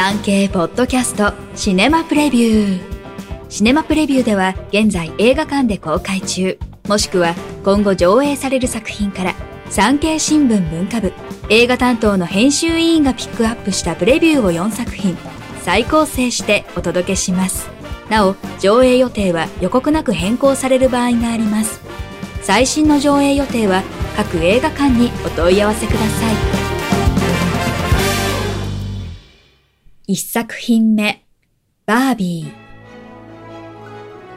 産経ポッドキャストシネマプレビュー。シネマプレビューでは現在映画館で公開中。もしくは今後上映される作品から産経新聞文化部映画担当の編集委員がピックアップしたプレビューを4作品再構成してお届けします。なお上映予定は予告なく変更される場合があります。最新の上映予定は各映画館にお問い合わせください。1作品目バービー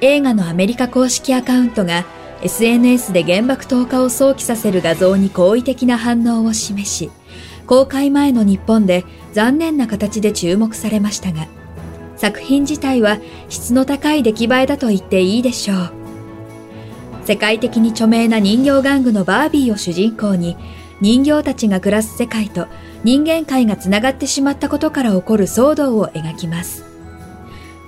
映画のアメリカ公式アカウントが SNS で原爆投下を想起させる画像に好意的な反応を示し、公開前の日本で残念な形で注目されましたが、作品自体は質の高い出来栄えだと言っていいでしょう。世界的に著名な人形玩具のバービーを主人公に、人形たちが暮らす世界と人間界が繋がってしまったことから起こる騒動を描きます。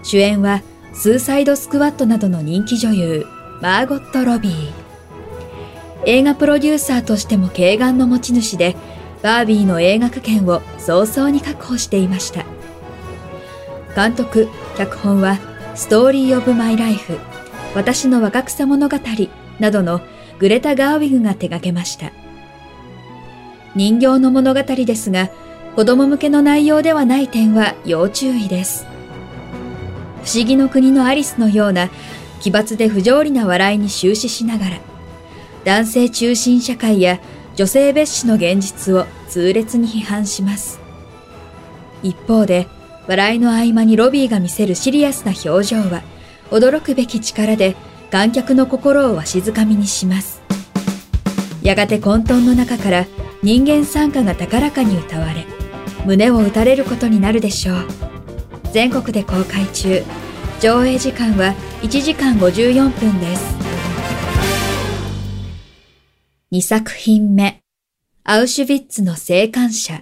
主演は、スーサイドスクワットなどの人気女優、マーゴット・ロビー。映画プロデューサーとしても軽眼の持ち主で、バービーの映画権を早々に確保していました。監督、脚本は、ストーリー・オブ・マイ・ライフ、私の若草物語などのグレタ・ガーウィグが手掛けました。人形の物語ですが、子供向けの内容ではない点は要注意です。不思議の国のアリスのような奇抜で不条理な笑いに終始しながら、男性中心社会や女性蔑視の現実を痛烈に批判します。一方で、笑いの合間にロビーが見せるシリアスな表情は、驚くべき力で観客の心をわしづかみにします。やがて混沌の中から人間参加が高らかに歌われ、胸を打たれることになるでしょう。全国で公開中。上映時間は1時間54分です。2作品目、アウシュビッツの生還者。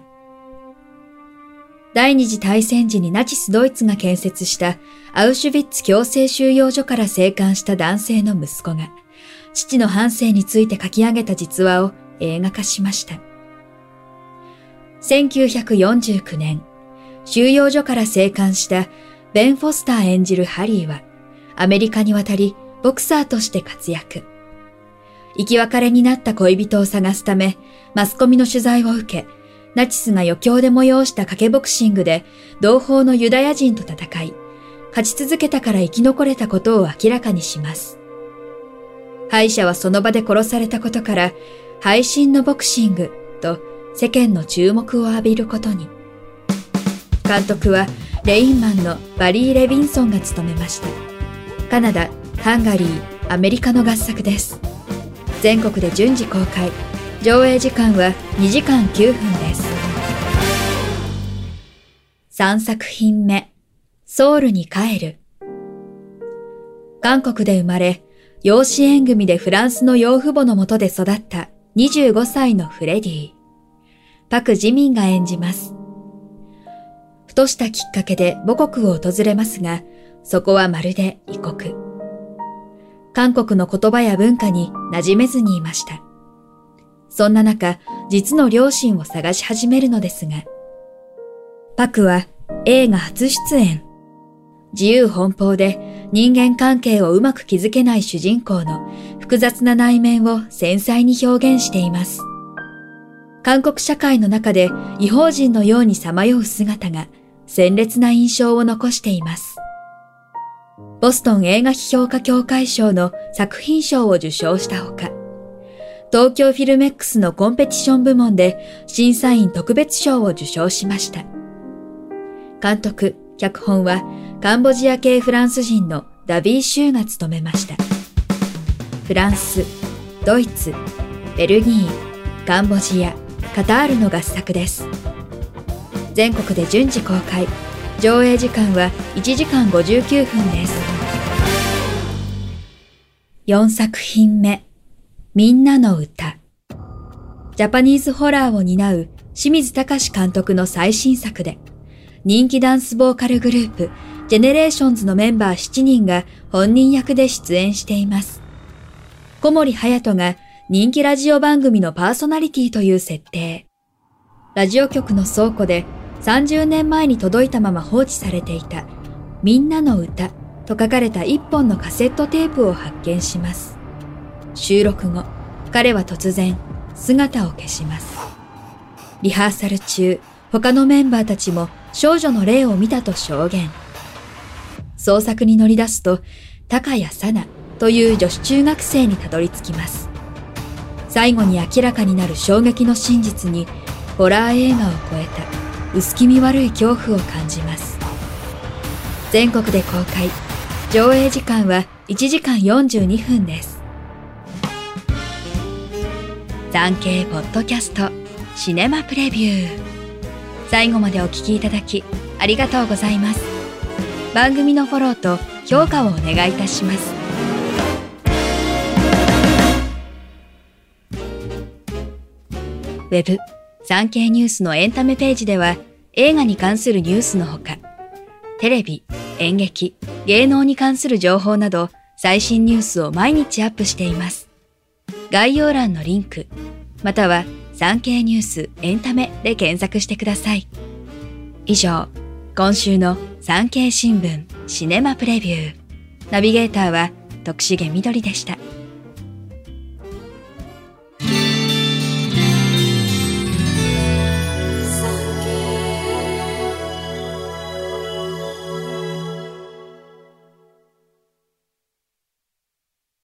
第二次大戦時にナチスドイツが建設したアウシュビッツ強制収容所から生還した男性の息子が、父の半生について書き上げた実話を映画化しました。1949年、収容所から生還したベン・フォスター演じるハリーは、アメリカに渡り、ボクサーとして活躍。生き別れになった恋人を探すため、マスコミの取材を受け、ナチスが余興で催した賭けボクシングで、同胞のユダヤ人と戦い、勝ち続けたから生き残れたことを明らかにします。敗者はその場で殺されたことから、配信のボクシングと世間の注目を浴びることに。監督はレインマンのバリー・レビンソンが務めました。カナダ、ハンガリー、アメリカの合作です。全国で順次公開。上映時間は2時間9分です。3作品目、ソウルに帰る。韓国で生まれ、養子縁組でフランスの養父母のもとで育った25歳のフレディ。パク・ジミンが演じます。ふとしたきっかけで母国を訪れますが、そこはまるで異国。韓国の言葉や文化に馴染めずにいました。そんな中、実の両親を探し始めるのですが、パクは映画初出演。自由奔放で人間関係をうまく築けない主人公の複雑な内面を繊細に表現しています。韓国社会の中で違法人のようにさまよう姿が鮮烈な印象を残しています。ボストン映画批評家協会賞の作品賞を受賞したほか、東京フィルメックスのコンペティション部門で審査員特別賞を受賞しました。監督、脚本はカンボジア系フランス人のダビー・シューが務めました。フランス、ドイツ、ベルギー、カンボジア、カタールの合作です。全国で順次公開。上映時間は1時間59分です。4作品目。みんなの歌。ジャパニーズホラーを担う清水隆監督の最新作で人気ダンスボーカルグループジェネレーションズのメンバー7人が本人役で出演しています。小森隼人が人気ラジオ番組のパーソナリティという設定ラジオ局の倉庫で30年前に届いたまま放置されていたみんなの歌と書かれた一本のカセットテープを発見します。収録後、彼は突然姿を消します。リハーサル中、他のメンバーたちも少女の霊を見たと証言。捜索に乗り出すと、高谷さなという女子中学生にたどり着きます。最後に明らかになる衝撃の真実に、ホラー映画を超えた薄気味悪い恐怖を感じます。全国で公開、上映時間は1時間42分です。産経ポッドキャストシネマプレビュー最後までお聞きいただきありがとうございます番組のフォローと評価をお願いいたしますウェブ産経ニュースのエンタメページでは映画に関するニュースのほかテレビ、演劇、芸能に関する情報など最新ニュースを毎日アップしています概要欄のリンク、または産経ニュースエンタメで検索してください。以上、今週の産経新聞シネマプレビュー。ナビゲーターは徳重みどりでした。